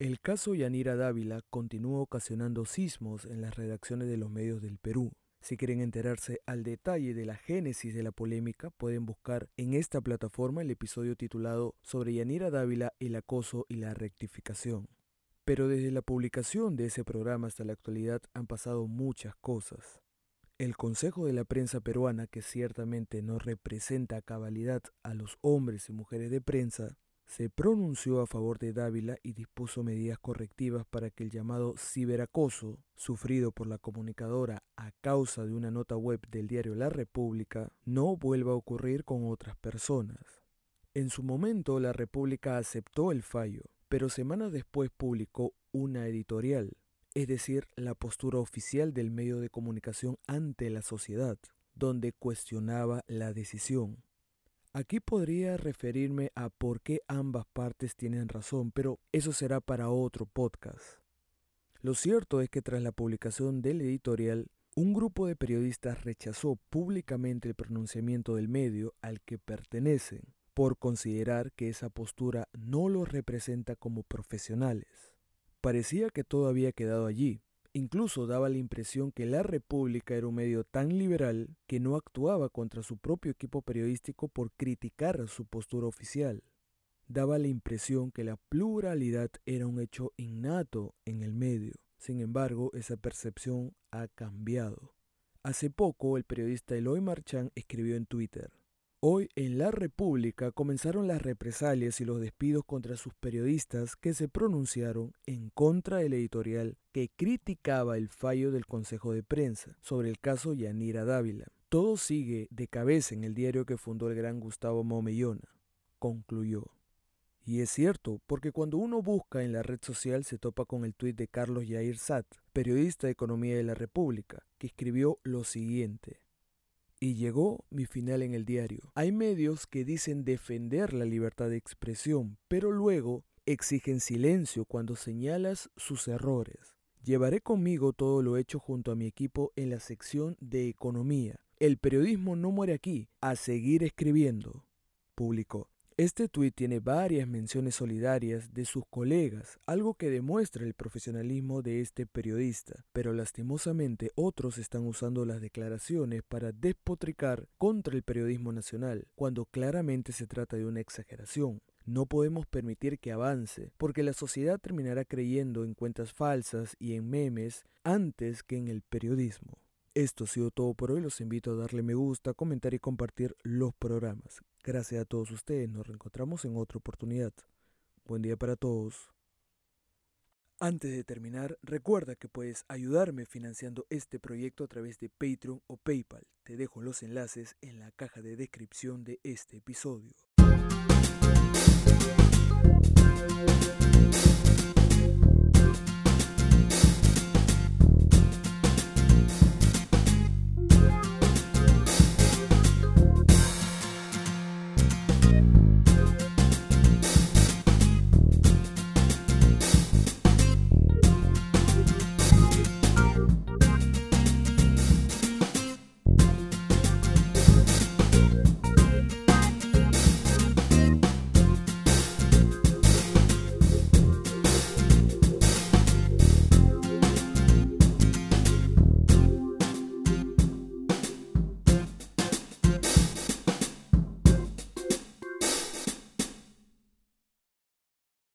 El caso Yanira Dávila continúa ocasionando sismos en las redacciones de los medios del Perú. Si quieren enterarse al detalle de la génesis de la polémica, pueden buscar en esta plataforma el episodio titulado Sobre Yanira Dávila, el acoso y la rectificación. Pero desde la publicación de ese programa hasta la actualidad han pasado muchas cosas. El Consejo de la Prensa Peruana, que ciertamente no representa a cabalidad a los hombres y mujeres de prensa, se pronunció a favor de Dávila y dispuso medidas correctivas para que el llamado ciberacoso, sufrido por la comunicadora a causa de una nota web del diario La República, no vuelva a ocurrir con otras personas. En su momento, La República aceptó el fallo, pero semanas después publicó una editorial, es decir, la postura oficial del medio de comunicación ante la sociedad, donde cuestionaba la decisión. Aquí podría referirme a por qué ambas partes tienen razón, pero eso será para otro podcast. Lo cierto es que tras la publicación del editorial, un grupo de periodistas rechazó públicamente el pronunciamiento del medio al que pertenecen, por considerar que esa postura no los representa como profesionales. Parecía que todo había quedado allí, Incluso daba la impresión que la República era un medio tan liberal que no actuaba contra su propio equipo periodístico por criticar su postura oficial. Daba la impresión que la pluralidad era un hecho innato en el medio. Sin embargo, esa percepción ha cambiado. Hace poco, el periodista Eloy Marchand escribió en Twitter, Hoy en la República comenzaron las represalias y los despidos contra sus periodistas que se pronunciaron en contra del editorial que criticaba el fallo del Consejo de Prensa sobre el caso Yanira Dávila. Todo sigue de cabeza en el diario que fundó el gran Gustavo Momellona, concluyó. Y es cierto, porque cuando uno busca en la red social se topa con el tuit de Carlos Yair Sat, periodista de Economía de la República, que escribió lo siguiente. Y llegó mi final en el diario. Hay medios que dicen defender la libertad de expresión, pero luego exigen silencio cuando señalas sus errores. Llevaré conmigo todo lo hecho junto a mi equipo en la sección de economía. El periodismo no muere aquí, a seguir escribiendo, publicó. Este tuit tiene varias menciones solidarias de sus colegas, algo que demuestra el profesionalismo de este periodista, pero lastimosamente otros están usando las declaraciones para despotricar contra el periodismo nacional, cuando claramente se trata de una exageración. No podemos permitir que avance, porque la sociedad terminará creyendo en cuentas falsas y en memes antes que en el periodismo. Esto ha sido todo por hoy. Los invito a darle me gusta, comentar y compartir los programas. Gracias a todos ustedes. Nos reencontramos en otra oportunidad. Buen día para todos. Antes de terminar, recuerda que puedes ayudarme financiando este proyecto a través de Patreon o PayPal. Te dejo los enlaces en la caja de descripción de este episodio.